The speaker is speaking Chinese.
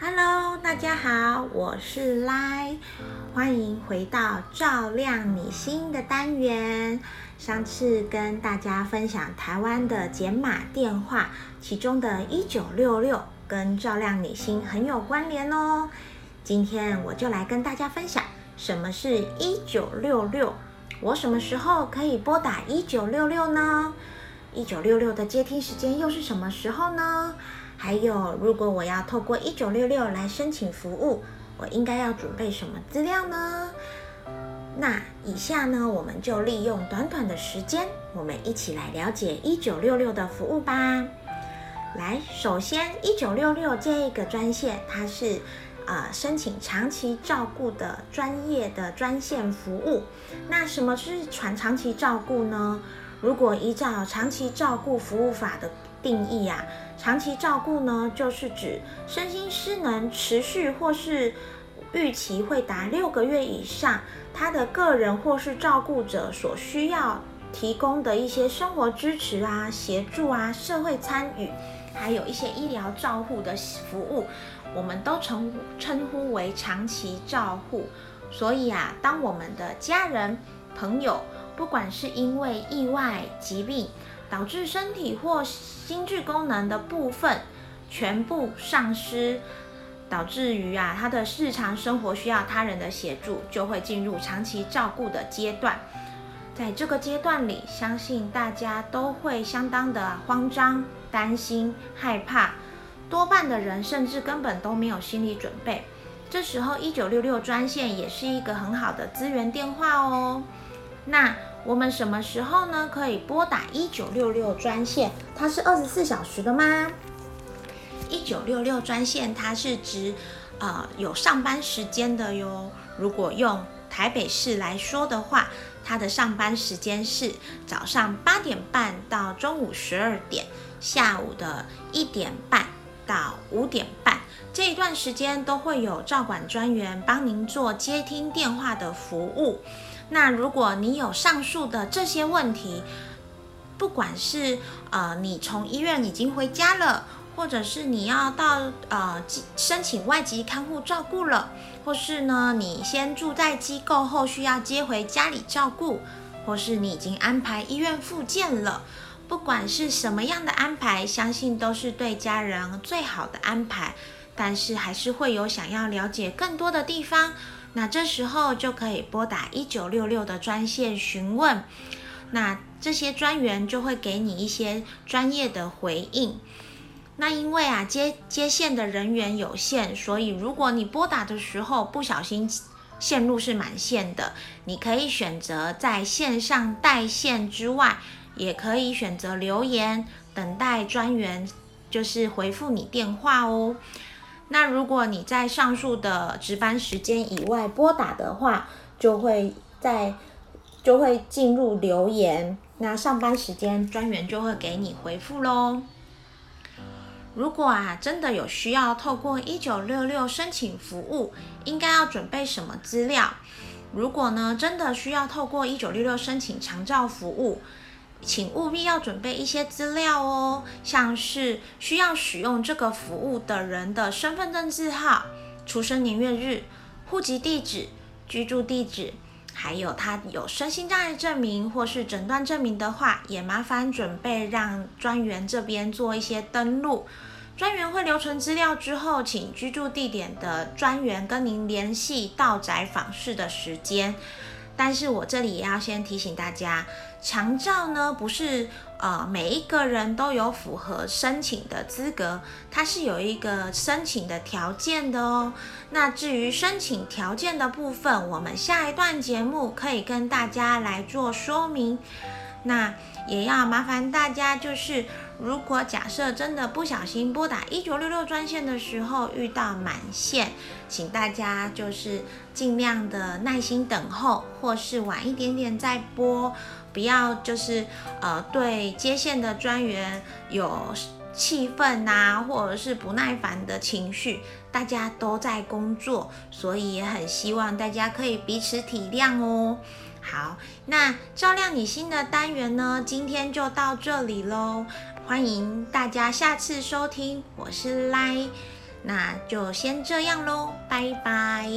Hello，大家好，我是赖，欢迎回到照亮你心的单元。上次跟大家分享台湾的减码电话，其中的一九六六跟照亮你心很有关联哦。今天我就来跟大家分享什么是一九六六，我什么时候可以拨打一九六六呢？一九六六的接听时间又是什么时候呢？还有，如果我要透过一九六六来申请服务，我应该要准备什么资料呢？那以下呢，我们就利用短短的时间，我们一起来了解一九六六的服务吧。来，首先一九六六这个专线，它是呃申请长期照顾的专业的专线服务。那什么是传长期照顾呢？如果依照长期照顾服务法的定义啊，长期照顾呢，就是指身心失能持续或是预期会达六个月以上，他的个人或是照顾者所需要提供的一些生活支持啊、协助啊、社会参与，还有一些医疗照护的服务，我们都称称呼为长期照护。所以啊，当我们的家人、朋友，不管是因为意外疾病，导致身体或心智功能的部分全部丧失，导致于啊他的日常生活需要他人的协助，就会进入长期照顾的阶段。在这个阶段里，相信大家都会相当的慌张、担心、害怕，多半的人甚至根本都没有心理准备。这时候，一九六六专线也是一个很好的资源电话哦。那我们什么时候呢？可以拨打一九六六专线？它是二十四小时的吗？一九六六专线它是指呃有上班时间的哟。如果用台北市来说的话，它的上班时间是早上八点半到中午十二点，下午的一点半到五点半这一段时间都会有照管专员帮您做接听电话的服务。那如果你有上述的这些问题，不管是呃你从医院已经回家了，或者是你要到呃申请外籍看护照顾了，或是呢你先住在机构后需要接回家里照顾，或是你已经安排医院复健了，不管是什么样的安排，相信都是对家人最好的安排，但是还是会有想要了解更多的地方。那这时候就可以拨打一九六六的专线询问，那这些专员就会给你一些专业的回应。那因为啊接接线的人员有限，所以如果你拨打的时候不小心线路是满线的，你可以选择在线上带线之外，也可以选择留言等待专员就是回复你电话哦。那如果你在上述的值班时间以外拨打的话，就会在就会进入留言。那上班时间专员就会给你回复喽。如果啊真的有需要透过一九六六申请服务，应该要准备什么资料？如果呢真的需要透过一九六六申请长照服务？请务必要准备一些资料哦，像是需要使用这个服务的人的身份证字号、出生年月日、户籍地址、居住地址，还有他有身心障碍证明或是诊断证明的话，也麻烦准备让专员这边做一些登录。专员会留存资料之后，请居住地点的专员跟您联系到宅访视的时间。但是我这里也要先提醒大家，强照呢不是呃每一个人都有符合申请的资格，它是有一个申请的条件的哦。那至于申请条件的部分，我们下一段节目可以跟大家来做说明。那也要麻烦大家，就是如果假设真的不小心拨打一九六六专线的时候遇到满线，请大家就是尽量的耐心等候，或是晚一点点再拨，不要就是呃对接线的专员有气愤呐，或者是不耐烦的情绪，大家都在工作，所以也很希望大家可以彼此体谅哦。好，那照亮你心的单元呢，今天就到这里喽。欢迎大家下次收听，我是赖那就先这样喽，拜拜。